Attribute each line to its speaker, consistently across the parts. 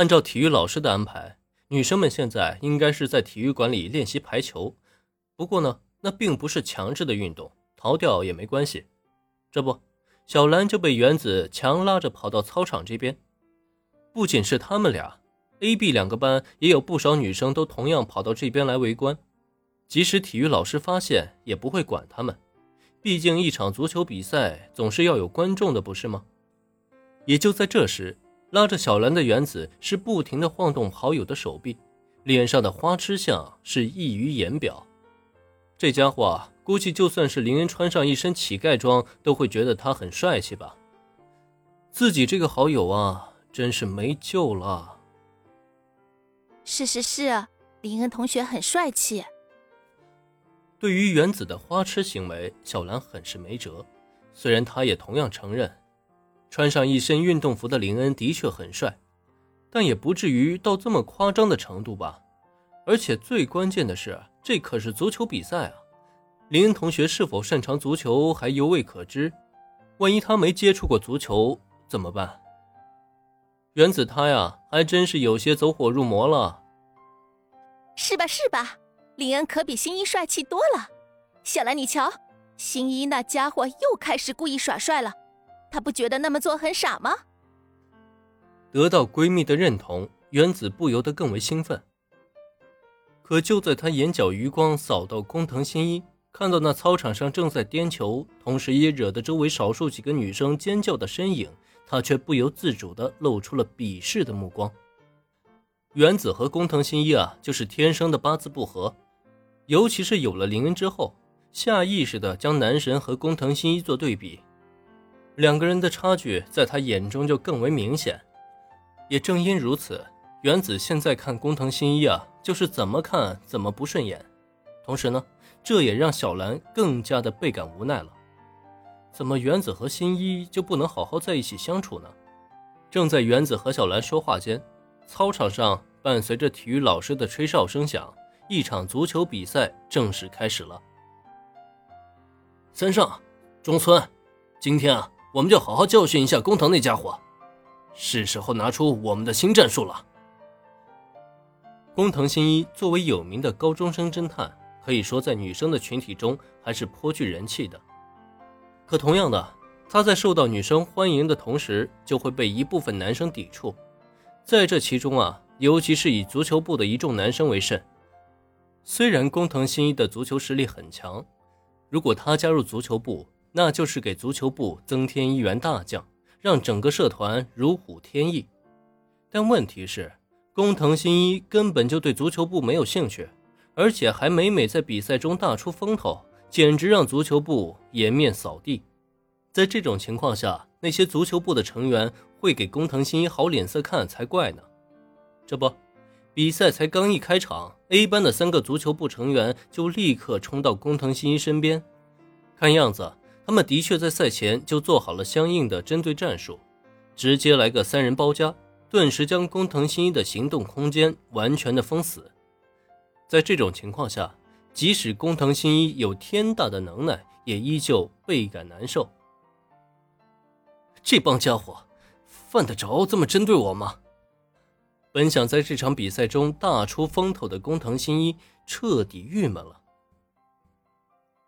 Speaker 1: 按照体育老师的安排，女生们现在应该是在体育馆里练习排球。不过呢，那并不是强制的运动，逃掉也没关系。这不，小兰就被原子强拉着跑到操场这边。不仅是他们俩，A、B 两个班也有不少女生都同样跑到这边来围观。即使体育老师发现，也不会管他们。毕竟一场足球比赛总是要有观众的，不是吗？也就在这时，拉着小兰的原子是不停的晃动好友的手臂，脸上的花痴相是溢于言表。这家伙估计就算是林恩穿上一身乞丐装，都会觉得他很帅气吧？自己这个好友啊，真是没救了。
Speaker 2: 是是是，林恩同学很帅气。
Speaker 1: 对于原子的花痴行为，小兰很是没辙。虽然她也同样承认，穿上一身运动服的林恩的确很帅，但也不至于到这么夸张的程度吧。而且最关键的是，这可是足球比赛啊！林恩同学是否擅长足球还犹未可知，万一他没接触过足球怎么办？原子他呀，还真是有些走火入魔了。
Speaker 2: 是吧？是吧？林恩可比新一帅气多了，小兰，你瞧，新一那家伙又开始故意耍帅了，她不觉得那么做很傻吗？
Speaker 1: 得到闺蜜的认同，原子不由得更为兴奋。可就在她眼角余光扫到工藤新一，看到那操场上正在颠球，同时也惹得周围少数几个女生尖叫的身影，她却不由自主地露出了鄙视的目光。原子和工藤新一啊，就是天生的八字不合。尤其是有了林恩之后，下意识的将男神和工藤新一做对比，两个人的差距在他眼中就更为明显。也正因如此，原子现在看工藤新一啊，就是怎么看怎么不顺眼。同时呢，这也让小兰更加的倍感无奈了。怎么原子和新一就不能好好在一起相处呢？正在原子和小兰说话间，操场上伴随着体育老师的吹哨声响。一场足球比赛正式开始了。三上，中村，今天啊，我们就好好教训一下工藤那家伙，是时候拿出我们的新战术了。工藤新一作为有名的高中生侦探，可以说在女生的群体中还是颇具人气的。可同样的，他在受到女生欢迎的同时，就会被一部分男生抵触。在这其中啊，尤其是以足球部的一众男生为甚。虽然工藤新一的足球实力很强，如果他加入足球部，那就是给足球部增添一员大将，让整个社团如虎添翼。但问题是，工藤新一根本就对足球部没有兴趣，而且还每每在比赛中大出风头，简直让足球部颜面扫地。在这种情况下，那些足球部的成员会给工藤新一好脸色看才怪呢。这不。比赛才刚一开场，A 班的三个足球部成员就立刻冲到工藤新一身边。看样子，他们的确在赛前就做好了相应的针对战术，直接来个三人包夹，顿时将工藤新一的行动空间完全的封死。在这种情况下，即使工藤新一有天大的能耐，也依旧倍感难受。这帮家伙，犯得着这么针对我吗？本想在这场比赛中大出风头的工藤新一彻底郁闷了。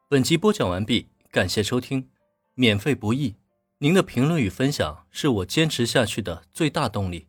Speaker 1: 本集播讲完毕，感谢收听，免费不易，您的评论与分享是我坚持下去的最大动力。